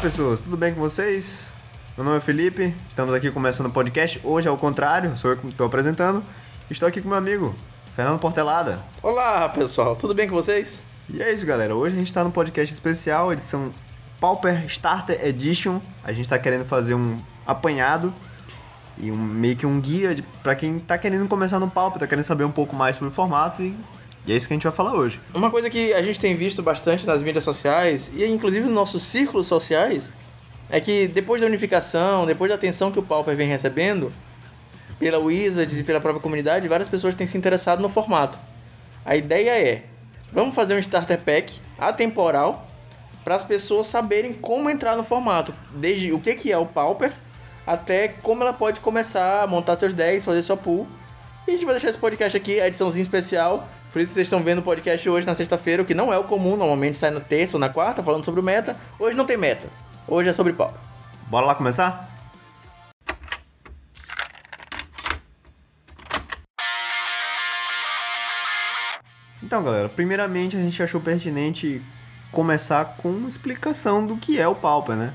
pessoas, tudo bem com vocês? Meu nome é Felipe, estamos aqui começando o podcast. Hoje é o contrário, sou eu que estou apresentando. Estou aqui com meu amigo, Fernando Portelada. Olá, pessoal, tudo bem com vocês? E é isso, galera. Hoje a gente está no podcast especial, edição Pauper Starter Edition. A gente está querendo fazer um apanhado e um, meio que um guia para quem está querendo começar no Pauper, está querendo saber um pouco mais sobre o formato e e é isso que a gente vai falar hoje. Uma coisa que a gente tem visto bastante nas mídias sociais, e inclusive nos nossos círculos sociais, é que depois da unificação, depois da atenção que o Pauper vem recebendo, pela Wizards e pela própria comunidade, várias pessoas têm se interessado no formato. A ideia é, vamos fazer um starter pack atemporal para as pessoas saberem como entrar no formato, desde o que, que é o Pauper até como ela pode começar a montar seus decks, fazer sua pool. E a gente vai deixar esse podcast aqui, a ediçãozinha especial, por isso vocês estão vendo o podcast hoje na sexta-feira, o que não é o comum, normalmente sai na terça ou na quarta, falando sobre o meta. Hoje não tem meta, hoje é sobre pau. Bora lá começar? Então, galera, primeiramente a gente achou pertinente começar com uma explicação do que é o Pauper, né?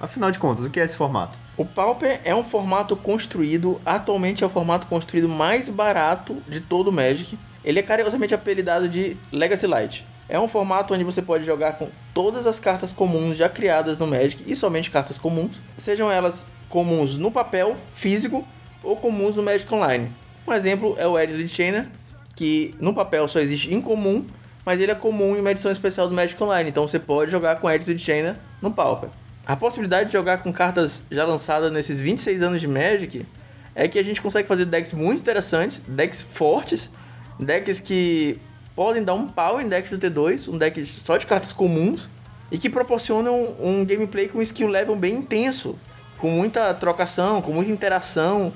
Afinal de contas, o que é esse formato? O Pauper é um formato construído, atualmente é o formato construído mais barato de todo o Magic. Ele é carinhosamente apelidado de Legacy Light. É um formato onde você pode jogar com todas as cartas comuns já criadas no Magic e somente cartas comuns, sejam elas comuns no papel físico ou comuns no Magic Online. Um exemplo é o Edge Chainer, que no papel só existe incomum, mas ele é comum em uma edição especial do Magic Online, então você pode jogar com Edge Chainer no Pauper. A possibilidade de jogar com cartas já lançadas nesses 26 anos de Magic é que a gente consegue fazer decks muito interessantes, decks fortes decks que podem dar um pau em decks do T2, um deck só de cartas comuns, e que proporcionam um gameplay com skill level bem intenso, com muita trocação, com muita interação,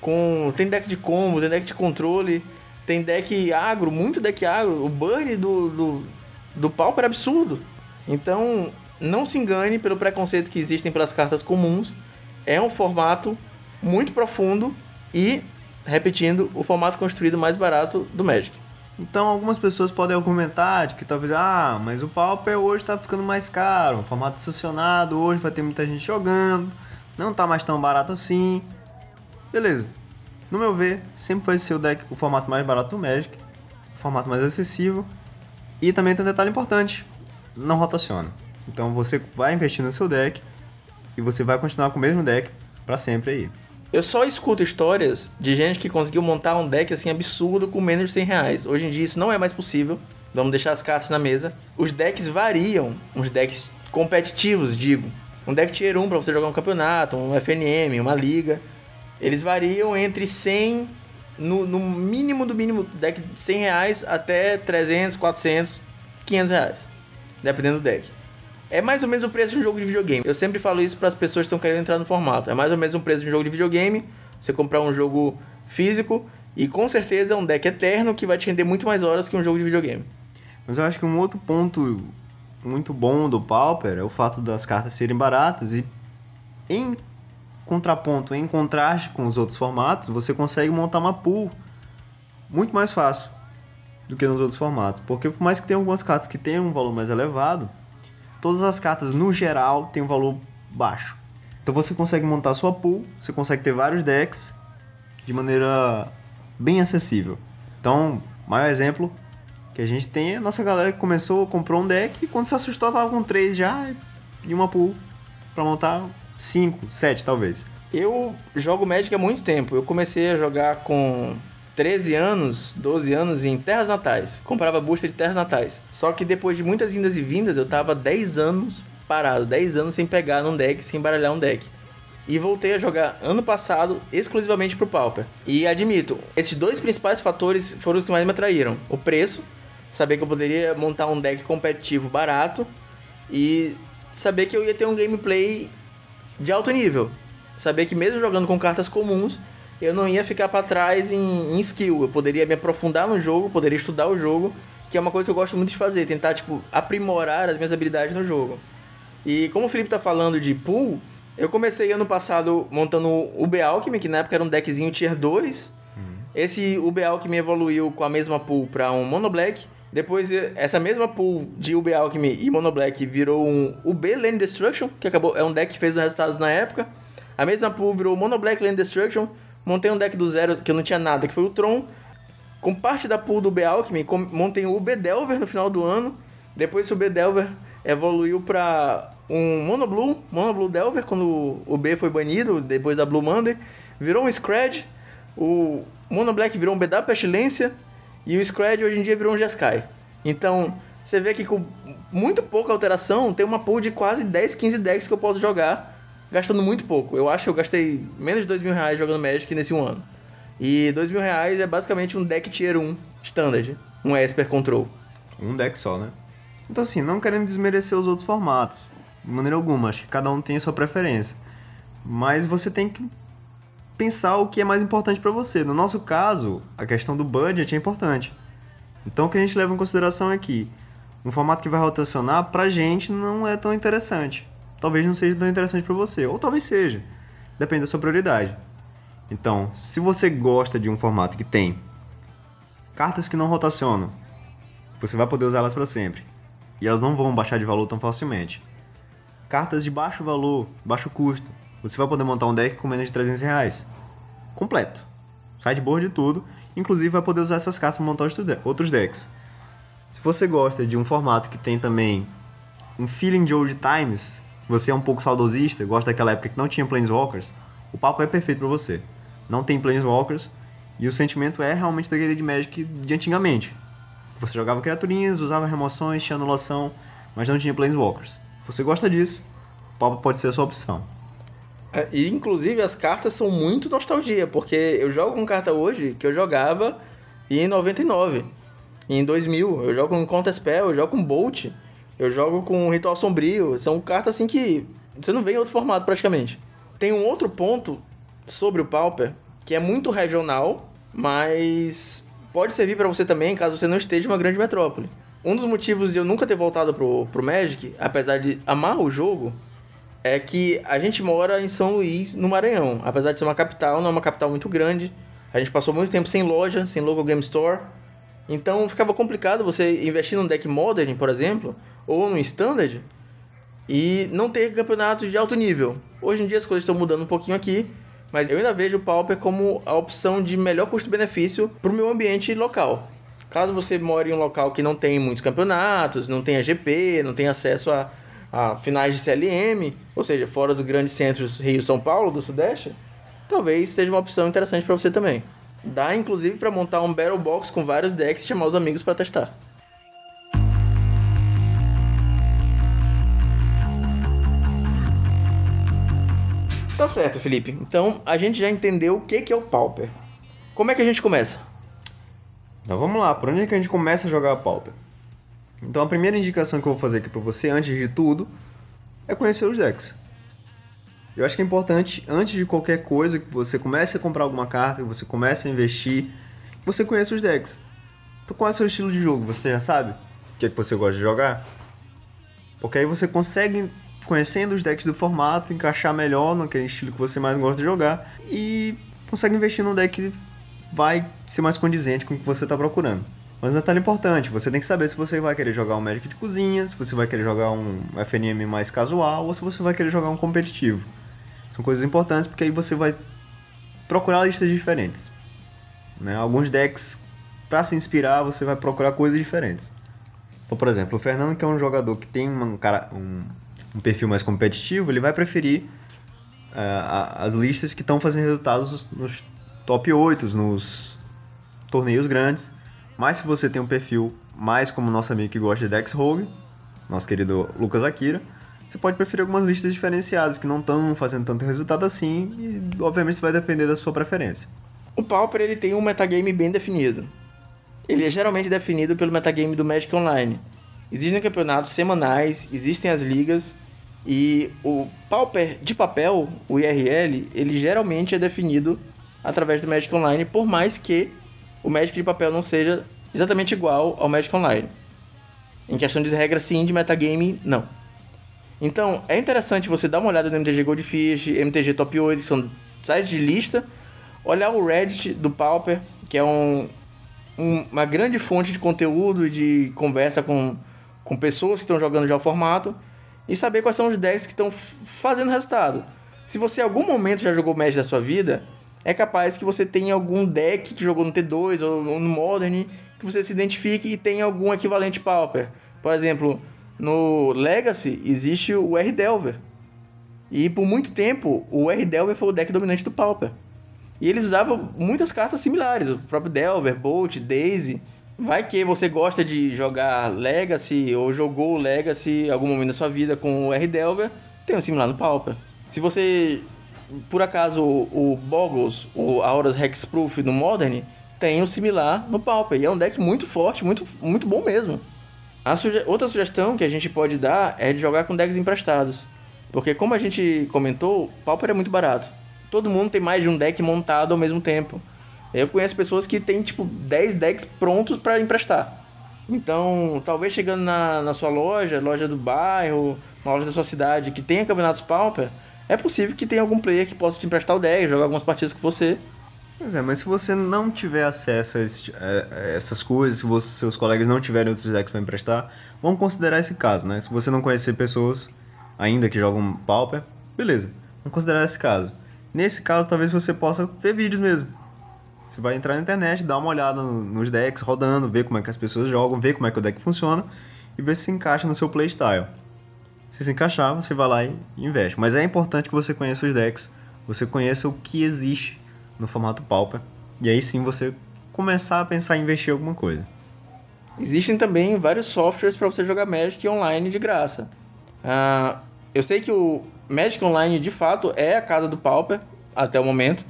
com tem deck de combo, tem deck de controle, tem deck agro, muito deck agro, o burn do, do, do Pauper é absurdo. Então, não se engane pelo preconceito que existem pelas cartas comuns, é um formato muito profundo e repetindo, o formato construído mais barato do Magic. Então algumas pessoas podem argumentar de que talvez, ah, mas o Pauper hoje está ficando mais caro, o formato estacionado, hoje vai ter muita gente jogando, não está mais tão barato assim. Beleza. No meu ver, sempre vai ser o deck o formato mais barato do Magic, o formato mais acessível. E também tem um detalhe importante, não rotaciona. Então você vai investir no seu deck e você vai continuar com o mesmo deck para sempre aí. Eu só escuto histórias de gente que conseguiu montar um deck assim absurdo com menos de 100 reais. Hoje em dia isso não é mais possível. Vamos deixar as cartas na mesa. Os decks variam, uns decks competitivos, digo. Um deck tier 1 para você jogar um campeonato, um FNM, uma liga. Eles variam entre 100, no, no mínimo do mínimo, deck de 100 reais até 300, 400, 500 reais. Dependendo do deck. É mais ou menos o preço de um jogo de videogame. Eu sempre falo isso para as pessoas que estão querendo entrar no formato. É mais ou menos o preço de um jogo de videogame. Você comprar um jogo físico e com certeza é um deck eterno que vai te render muito mais horas que um jogo de videogame. Mas eu acho que um outro ponto muito bom do Pauper é o fato das cartas serem baratas e em contraponto, em contraste com os outros formatos, você consegue montar uma pool muito mais fácil do que nos outros formatos. Porque por mais que tenha algumas cartas que tenham um valor mais elevado, todas as cartas no geral têm um valor baixo. Então você consegue montar sua pool, você consegue ter vários decks de maneira bem acessível. Então, maior exemplo que a gente tem é a nossa galera que começou, comprou um deck e quando se assustou tava com três já e uma pool para montar cinco, sete talvez. Eu jogo Magic há muito tempo. Eu comecei a jogar com 13 anos, 12 anos em terras natais. Comprava booster de terras natais. Só que depois de muitas indas e vindas, eu tava 10 anos parado, 10 anos sem pegar num deck, sem embaralhar um deck. E voltei a jogar ano passado exclusivamente pro Pauper. E admito, esses dois principais fatores foram os que mais me atraíram. O preço, saber que eu poderia montar um deck competitivo barato e saber que eu ia ter um gameplay de alto nível. Saber que mesmo jogando com cartas comuns, eu não ia ficar para trás em, em, skill. Eu poderia me aprofundar no jogo, poderia estudar o jogo, que é uma coisa que eu gosto muito de fazer, tentar tipo aprimorar as minhas habilidades no jogo. E como o Felipe tá falando de pool, eu comecei ano passado montando o B Alchemy, que na época era um deckzinho tier 2. Uhum. Esse UB Alchemy evoluiu com a mesma pool para um Mono Black Depois, essa mesma pool de UB Alchemy e Mono Black virou um UB Land Destruction, que acabou, é um deck que fez os resultados na época. A mesma pool virou Mono Black Land Destruction. Montei um deck do zero que eu não tinha nada, que foi o Tron. Com parte da pool do UB Alchemy, montei o UB Delver no final do ano. Depois o UB Delver evoluiu para um Mono Blue, Mono Blue Delver, quando o B foi banido, depois da Blue Monday. Virou um Scred. O Mono Black virou um BW Pestilência. E o Scred hoje em dia virou um Jeskai. Então, você vê que com muito pouca alteração, tem uma pool de quase 10, 15 decks que eu posso jogar, gastando muito pouco. Eu acho que eu gastei menos de 2 mil reais jogando Magic nesse um ano. E 2 mil reais é basicamente um deck tier 1 standard, um Esper Control. Um deck só, né? Então assim, não querendo desmerecer os outros formatos, de maneira alguma, acho que cada um tem a sua preferência. Mas você tem que pensar o que é mais importante para você. No nosso caso, a questão do budget é importante. Então o que a gente leva em consideração é que um formato que vai rotacionar pra gente não é tão interessante. Talvez não seja tão interessante para você, ou talvez seja. Depende da sua prioridade. Então, se você gosta de um formato que tem cartas que não rotacionam, você vai poder usá-las para sempre. E elas não vão baixar de valor tão facilmente. Cartas de baixo valor, baixo custo, você vai poder montar um deck com menos de 300 reais. Completo. Sideboard de tudo. Inclusive vai poder usar essas cartas para montar outros decks. Se você gosta de um formato que tem também um feeling de old times, você é um pouco saudosista, gosta daquela época que não tinha Planeswalkers, o papo é perfeito para você. Não tem Planeswalkers e o sentimento é realmente daquele de Magic de antigamente. Você jogava criaturinhas, usava remoções, tinha anulação, mas não tinha Planeswalkers. Você gosta disso, o papo pode ser a sua opção. É, e inclusive as cartas são muito nostalgia, porque eu jogo com carta hoje que eu jogava em 99, em 2000. Eu jogo com Counter Spell, eu jogo com Bolt, eu jogo com Ritual Sombrio. São cartas assim que você não vê em outro formato praticamente. Tem um outro ponto sobre o Pauper que é muito regional, mas pode servir para você também caso você não esteja em uma grande metrópole. Um dos motivos de eu nunca ter voltado pro, pro Magic, apesar de amar o jogo, é que a gente mora em São Luís, no Maranhão. Apesar de ser uma capital, não é uma capital muito grande. A gente passou muito tempo sem loja, sem local game store. Então ficava complicado você investir num deck modern, por exemplo, ou no standard, e não ter campeonatos de alto nível. Hoje em dia as coisas estão mudando um pouquinho aqui, mas eu ainda vejo o Pauper como a opção de melhor custo-benefício para o meu ambiente local. Caso você more em um local que não tem muitos campeonatos, não tenha GP, não tenha acesso a a finais de CLM, ou seja, fora dos grandes centros Rio São Paulo, do Sudeste, talvez seja uma opção interessante para você também. Dá inclusive para montar um Battle Box com vários decks e chamar os amigos para testar. Tá certo, Felipe. Então a gente já entendeu o que é o Pauper. Como é que a gente começa? Então vamos lá, por onde é que a gente começa a jogar Pauper? Então a primeira indicação que eu vou fazer aqui para você, antes de tudo, é conhecer os decks. Eu acho que é importante, antes de qualquer coisa, que você comece a comprar alguma carta, que você comece a investir, que você conheça os decks. Então qual é o seu estilo de jogo? Você já sabe o que é que você gosta de jogar? Porque aí você consegue, conhecendo os decks do formato, encaixar melhor naquele estilo que você mais gosta de jogar e consegue investir num deck que vai ser mais condizente com o que você está procurando. Mas um detalhe importante, você tem que saber se você vai querer jogar um Magic de cozinha, se você vai querer jogar um FNM mais casual ou se você vai querer jogar um competitivo. São coisas importantes porque aí você vai procurar listas diferentes. Né? Alguns decks, para se inspirar, você vai procurar coisas diferentes. Então, por exemplo, o Fernando, que é um jogador que tem um, cara, um, um perfil mais competitivo, ele vai preferir uh, as listas que estão fazendo resultados nos top 8, nos torneios grandes mas se você tem um perfil mais como nosso amigo que gosta de Dex Rogue, nosso querido Lucas Akira, você pode preferir algumas listas diferenciadas que não estão fazendo tanto resultado assim e obviamente vai depender da sua preferência. O Pauper ele tem um metagame bem definido. Ele é geralmente definido pelo metagame do Magic Online. Existem campeonatos semanais, existem as ligas e o Pauper de papel, o IRL, ele geralmente é definido através do Magic Online, por mais que o Magic de papel não seja exatamente igual ao Magic Online. Em questão de regra, sim, de metagame, não. Então, é interessante você dar uma olhada no MTG Goldfish, MTG Top 8, que são sites de lista, olhar o Reddit do Pauper, que é um, um, uma grande fonte de conteúdo e de conversa com, com pessoas que estão jogando já o formato e saber quais são os decks que estão fazendo resultado. Se você em algum momento já jogou Magic da sua vida, é capaz que você tenha algum deck que jogou no T2 ou no Modern que você se identifique e tenha algum equivalente Pauper. Por exemplo, no Legacy existe o R-Delver. E por muito tempo, o R-Delver foi o deck dominante do Pauper. E eles usavam muitas cartas similares, o próprio Delver, Bolt, Daisy. Vai que você gosta de jogar Legacy ou jogou Legacy algum momento da sua vida com o R-Delver, tem um similar no Pauper. Se você, por acaso, o Boggles, o Auras Hexproof no Modern, tem um similar no Pauper. E é um deck muito forte, muito, muito bom mesmo. Suge outra sugestão que a gente pode dar é de jogar com decks emprestados. Porque como a gente comentou, Pauper é muito barato. Todo mundo tem mais de um deck montado ao mesmo tempo. Eu conheço pessoas que têm, tipo, 10 decks prontos para emprestar. Então, talvez chegando na, na sua loja, loja do bairro, na loja da sua cidade, que tenha campeonatos Pauper, é possível que tenha algum player que possa te emprestar o deck, jogar algumas partidas com você. Pois é, mas se você não tiver acesso a, esse, a, a essas coisas, se você, seus colegas não tiverem outros decks para emprestar, vamos considerar esse caso, né? Se você não conhecer pessoas ainda que jogam Pauper, beleza, vamos considerar esse caso. Nesse caso, talvez você possa ver vídeos mesmo. Você vai entrar na internet, dar uma olhada nos decks rodando, ver como é que as pessoas jogam, ver como é que o deck funciona e ver se se encaixa no seu playstyle. Se se encaixar, você vai lá e investe. Mas é importante que você conheça os decks, você conheça o que existe no formato Pauper, e aí sim você começar a pensar em investir em alguma coisa. Existem também vários softwares para você jogar Magic online de graça. Uh, eu sei que o Magic Online de fato é a casa do Pauper até o momento,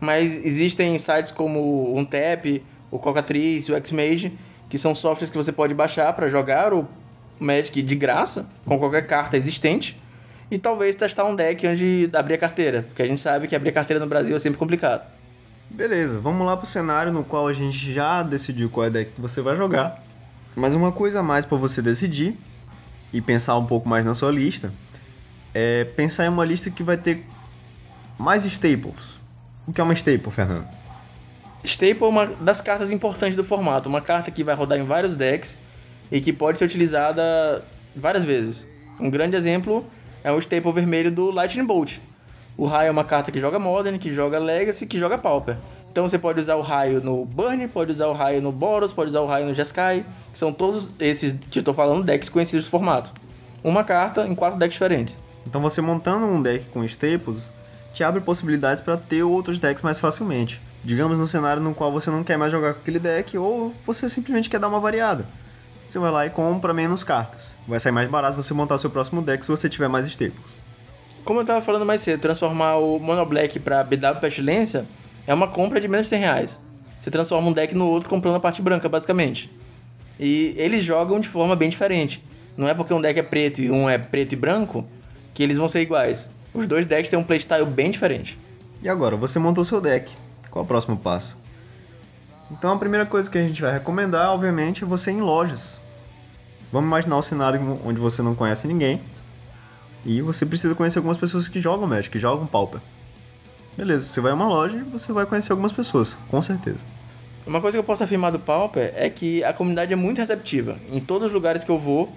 mas existem sites como o Untap, o Cocatriz, o Xmage, que são softwares que você pode baixar para jogar o Magic de graça, com qualquer carta existente, e talvez testar um deck antes de abrir a carteira, porque a gente sabe que abrir a carteira no Brasil é sempre complicado. Beleza, vamos lá pro cenário no qual a gente já decidiu qual é deck que você vai jogar. Mas uma coisa a mais para você decidir e pensar um pouco mais na sua lista é pensar em uma lista que vai ter mais staples. O que é uma staple, Fernando? Staple é uma das cartas importantes do formato, uma carta que vai rodar em vários decks e que pode ser utilizada várias vezes. Um grande exemplo é o staple vermelho do Lightning Bolt. O raio é uma carta que joga Modern, que joga Legacy, que joga Pauper. Então você pode usar o raio no Burn, pode usar o raio no Boros, pode usar o raio no Jeskai, que são todos esses que eu tô falando decks conhecidos do formato. Uma carta em quatro decks diferentes. Então você montando um deck com staples te abre possibilidades para ter outros decks mais facilmente. Digamos no cenário no qual você não quer mais jogar com aquele deck ou você simplesmente quer dar uma variada você vai lá e compra menos cartas. Vai sair mais barato você montar seu próximo deck se você tiver mais staples. Como eu tava falando mais cedo, transformar o Mono Black pra BW Pestilência é uma compra de menos de 100 reais. Você transforma um deck no outro comprando a parte branca, basicamente. E eles jogam de forma bem diferente. Não é porque um deck é preto e um é preto e branco que eles vão ser iguais. Os dois decks têm um playstyle bem diferente. E agora, você montou seu deck. Qual é o próximo passo? Então a primeira coisa que a gente vai recomendar, obviamente, é você ir em lojas. Vamos imaginar um cenário onde você não conhece ninguém e você precisa conhecer algumas pessoas que jogam Magic, que jogam Pauper. Beleza, você vai a uma loja e você vai conhecer algumas pessoas, com certeza. Uma coisa que eu posso afirmar do Pauper é que a comunidade é muito receptiva. Em todos os lugares que eu vou,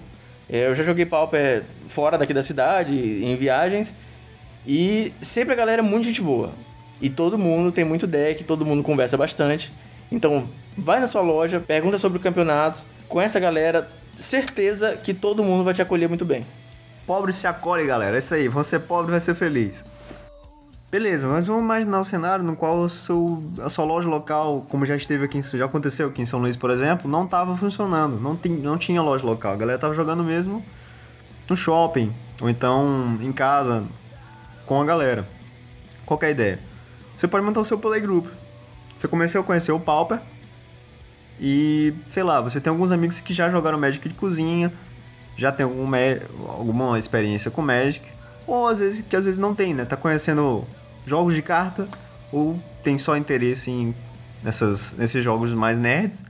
eh, eu já joguei Pauper fora daqui da cidade, em viagens, e sempre a galera é muito gente boa. E todo mundo tem muito deck, todo mundo conversa bastante. Então, vai na sua loja, pergunta sobre o campeonato, conhece a galera, certeza que todo mundo vai te acolher muito bem. Pobre se acolhe, galera. É isso aí. Ser pobre vai ser feliz. Beleza, mas vamos imaginar um cenário no qual o seu, a sua loja local, como já esteve aqui, já aconteceu aqui em São Luís, por exemplo, não estava funcionando. Não, tem, não tinha loja local. A galera estava jogando mesmo no shopping, ou então em casa, com a galera. Qual é a ideia? Você pode montar o seu playgroup. Você começou a conhecer o Pauper, e, sei lá, você tem alguns amigos que já jogaram Magic de cozinha, já tem alguma, alguma experiência com Magic, ou às vezes que às vezes não tem, né? Tá conhecendo jogos de carta, ou tem só interesse em nessas, nesses jogos mais nerds.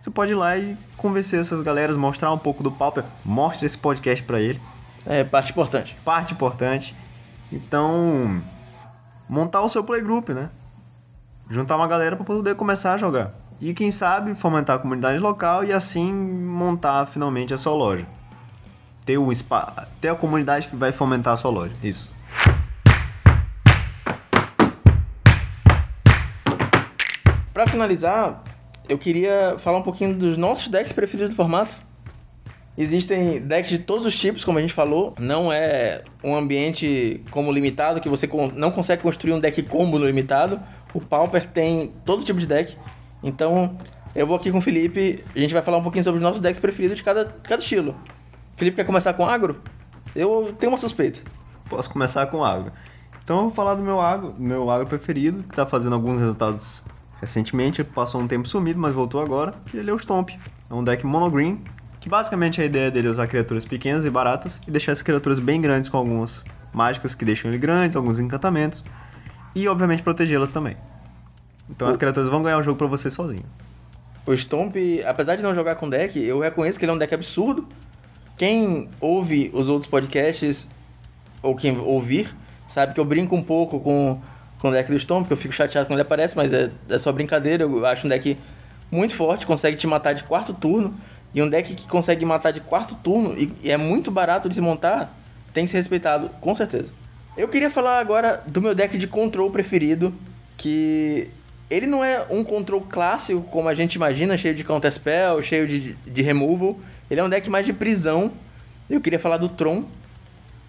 Você pode ir lá e convencer essas galeras, mostrar um pouco do Pauper, mostre esse podcast para ele. É, parte importante. Parte importante. Então, montar o seu playgroup, né? Juntar uma galera para poder começar a jogar. E quem sabe fomentar a comunidade local e assim montar finalmente a sua loja. Ter, um spa, ter a comunidade que vai fomentar a sua loja. Isso. Para finalizar, eu queria falar um pouquinho dos nossos decks preferidos do formato. Existem decks de todos os tipos, como a gente falou. Não é um ambiente como limitado, que você não consegue construir um deck combo no limitado. O Pauper tem todo tipo de deck. Então, eu vou aqui com o Felipe. A gente vai falar um pouquinho sobre os nossos decks preferidos de cada, cada estilo. Felipe quer começar com agro? Eu tenho uma suspeita. Posso começar com agro. Então eu vou falar do meu agro, meu agro preferido, que está fazendo alguns resultados recentemente. Passou um tempo sumido, mas voltou agora. E ele é o Stomp. É um deck monogreen que basicamente a ideia dele é usar criaturas pequenas e baratas e deixar essas criaturas bem grandes com algumas mágicas que deixam ele grande, alguns encantamentos. E obviamente protegê-las também. Então as criaturas vão ganhar o jogo pra você sozinho. O Stomp, apesar de não jogar com deck, eu reconheço que ele é um deck absurdo. Quem ouve os outros podcasts, ou quem ouvir, sabe que eu brinco um pouco com, com o deck do Stomp, que eu fico chateado quando ele aparece, mas é, é só brincadeira. Eu acho um deck muito forte, consegue te matar de quarto turno. E um deck que consegue matar de quarto turno e, é muito barato de se montar, tem que ser respeitado, com certeza. Eu queria falar agora do meu deck de control preferido, que ele não é um control clássico como a gente imagina, cheio de counter spell, cheio de, de removal. Ele é um deck mais de prisão. Eu queria falar do Tron.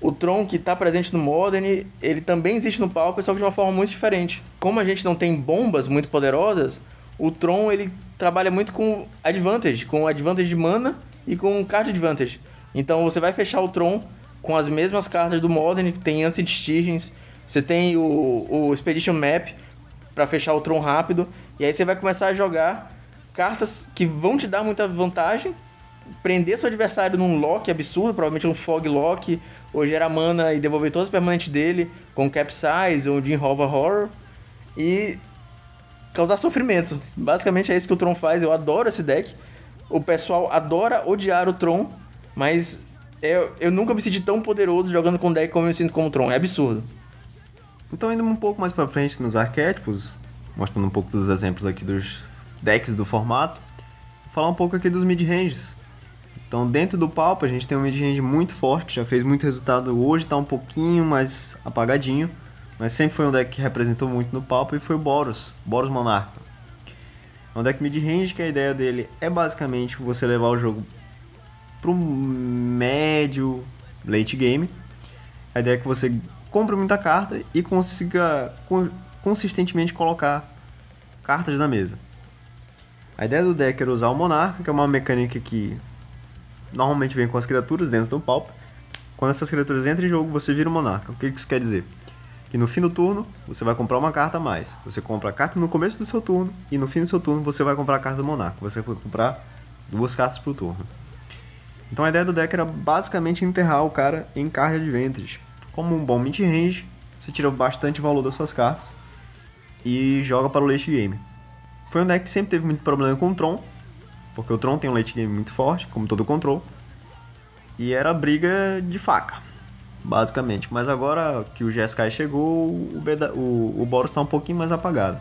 O Tron que está presente no Modern, ele também existe no Pauper, só que de uma forma muito diferente. Como a gente não tem bombas muito poderosas, o Tron ele trabalha muito com advantage, com advantage de mana e com card advantage. Então você vai fechar o Tron com as mesmas cartas do Modern, que tem Ancient Stygians, você tem o, o Expedition Map para fechar o Tron rápido, e aí você vai começar a jogar cartas que vão te dar muita vantagem, prender seu adversário num lock absurdo, provavelmente um Fog Lock, ou gerar mana e devolver todos os permanentes dele com Capsize ou Jim Hover Horror, e causar sofrimento. Basicamente é isso que o Tron faz. Eu adoro esse deck. O pessoal adora odiar o Tron, mas eu, eu nunca me senti tão poderoso jogando com deck como eu me sinto com o Tron. É absurdo. Então, indo um pouco mais pra frente nos arquétipos, mostrando um pouco dos exemplos aqui dos decks do formato, falar um pouco aqui dos mid-ranges. Então, dentro do palco, a gente tem um mid-range muito forte, já fez muito resultado. Hoje está um pouquinho mais apagadinho, mas sempre foi um deck que representou muito no palco e foi o Boros, Boros Monarca. É um deck mid-range que a ideia dele é basicamente você levar o jogo um médio late game. A ideia é que você compre muita carta e consiga consistentemente colocar cartas na mesa. A ideia do deck era usar o Monarca, que é uma mecânica que normalmente vem com as criaturas dentro do palco. Quando essas criaturas entram em jogo, você vira o Monarca. O que isso quer dizer? Que no fim do turno você vai comprar uma carta a mais. Você compra a carta no começo do seu turno e no fim do seu turno você vai comprar a carta do Monarca. Você vai comprar duas cartas por turno. Então a ideia do deck era basicamente enterrar o cara em card advantage. Como um bom mid-range, você tira bastante valor das suas cartas e joga para o late game. Foi um deck que sempre teve muito problema com o Tron, porque o Tron tem um late game muito forte, como todo control, e era briga de faca basicamente. Mas agora que o GSK chegou, o, Beda, o, o Boros está um pouquinho mais apagado.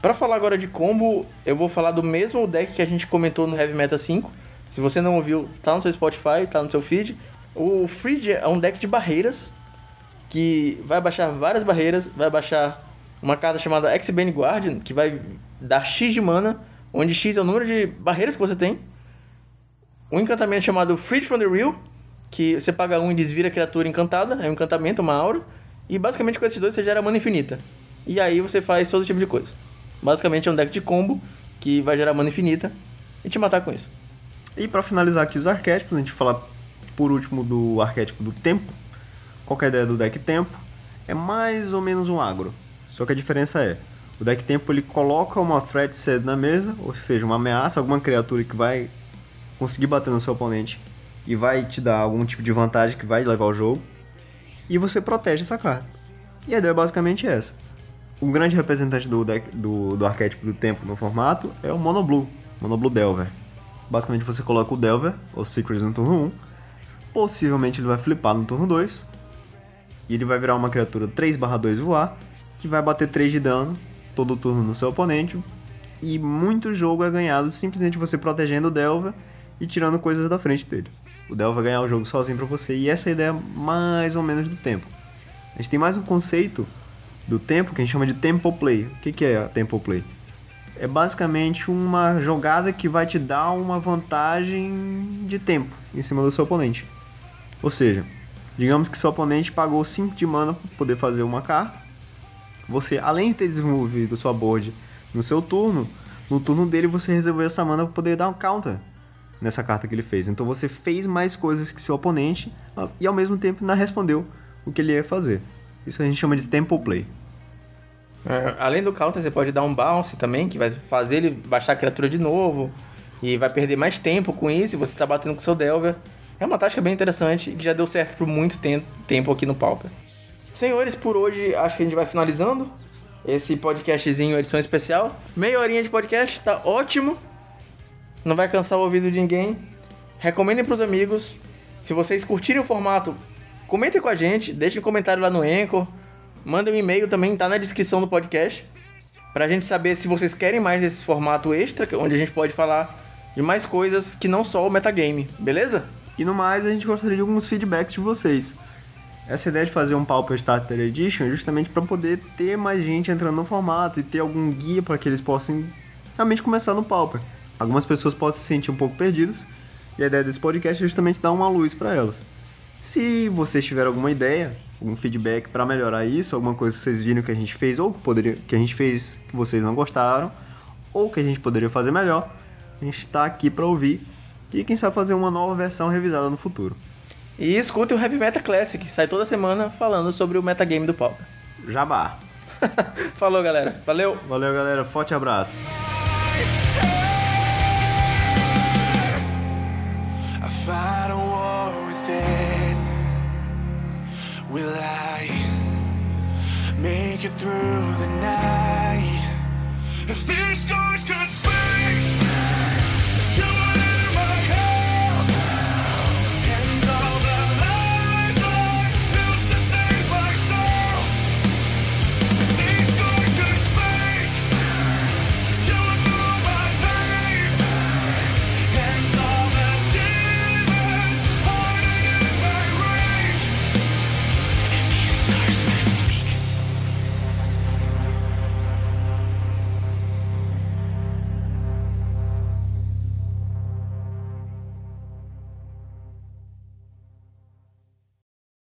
Para falar agora de combo, eu vou falar do mesmo deck que a gente comentou no Heavy Meta 5. Se você não ouviu, tá no seu Spotify, tá no seu feed. O Freed é um deck de barreiras que vai baixar várias barreiras, vai baixar uma carta chamada X-Bane Guardian, que vai dar X de mana, onde X é o número de barreiras que você tem. Um encantamento chamado Freed from the Real, que você paga um e desvira a criatura encantada, é um encantamento, uma aura, e basicamente com esses dois você gera mana infinita. E aí você faz todo tipo de coisa. Basicamente é um deck de combo que vai gerar mana infinita e te matar com isso. E para finalizar aqui os arquétipos, a gente falar por último do arquétipo do tempo. Qual é a ideia do deck tempo? É mais ou menos um agro. Só que a diferença é, o deck tempo ele coloca uma threat set na mesa, ou seja, uma ameaça, alguma criatura que vai conseguir bater no seu oponente e vai te dar algum tipo de vantagem que vai levar o jogo. E você protege essa carta. E a ideia é basicamente essa. O grande representante do, deck, do, do arquétipo do tempo no formato é o Mono Blue, Mono Blue Delver. Basicamente você coloca o Delver, ou Secrets no turno 1. Possivelmente ele vai flipar no turno 2. E ele vai virar uma criatura 3/2 voar, que vai bater 3 de dano todo turno no seu oponente. E muito jogo é ganhado simplesmente você protegendo o Delva e tirando coisas da frente dele. O Delva vai ganhar o jogo sozinho pra você. E essa é a ideia mais ou menos do tempo. A gente tem mais um conceito do tempo que a gente chama de tempo play. O que, é tempo play? É basicamente uma jogada que vai te dar uma vantagem de tempo em cima do seu oponente. Ou seja, digamos que seu oponente pagou 5 de mana para poder fazer uma carta. Você, além de ter desenvolvido sua board no seu turno, no turno dele você reservou essa mana para poder dar um counter nessa carta que ele fez. Então você fez mais coisas que seu oponente e ao mesmo tempo não respondeu o que ele ia fazer. Isso a gente chama de tempo play. É, além do counter, você pode dar um bounce também, que vai fazer ele baixar a criatura de novo. E vai perder mais tempo com isso, você tá batendo com seu Delver. É uma tática bem interessante que já deu certo por muito tempo aqui no Pauper. Senhores, por hoje acho que a gente vai finalizando esse podcastzinho, edição especial. Meia horinha de podcast, tá ótimo. Não vai cansar o ouvido de ninguém. Recomendem pros amigos. Se vocês curtirem o formato, comentem com a gente, deixem um comentário lá no Anchor Manda um e-mail também, tá na descrição do podcast. Pra gente saber se vocês querem mais desse formato extra, onde a gente pode falar de mais coisas que não só o metagame, beleza? E no mais, a gente gostaria de alguns feedbacks de vocês. Essa ideia de fazer um Pauper Starter Edition é justamente para poder ter mais gente entrando no formato e ter algum guia para que eles possam realmente começar no Pauper. Algumas pessoas podem se sentir um pouco perdidas e a ideia desse podcast é justamente dar uma luz para elas. Se vocês tiverem alguma ideia, algum feedback para melhorar isso, alguma coisa que vocês viram que a gente fez ou que, poderia, que a gente fez que vocês não gostaram, ou que a gente poderia fazer melhor, a gente está aqui para ouvir e quem sabe fazer uma nova versão revisada no futuro. E escute o Heavy Meta Classic, que sai toda semana falando sobre o metagame do Pauper. Jabá. Falou, galera. Valeu. Valeu, galera. Forte abraço. Will I make it through the night? If their scars could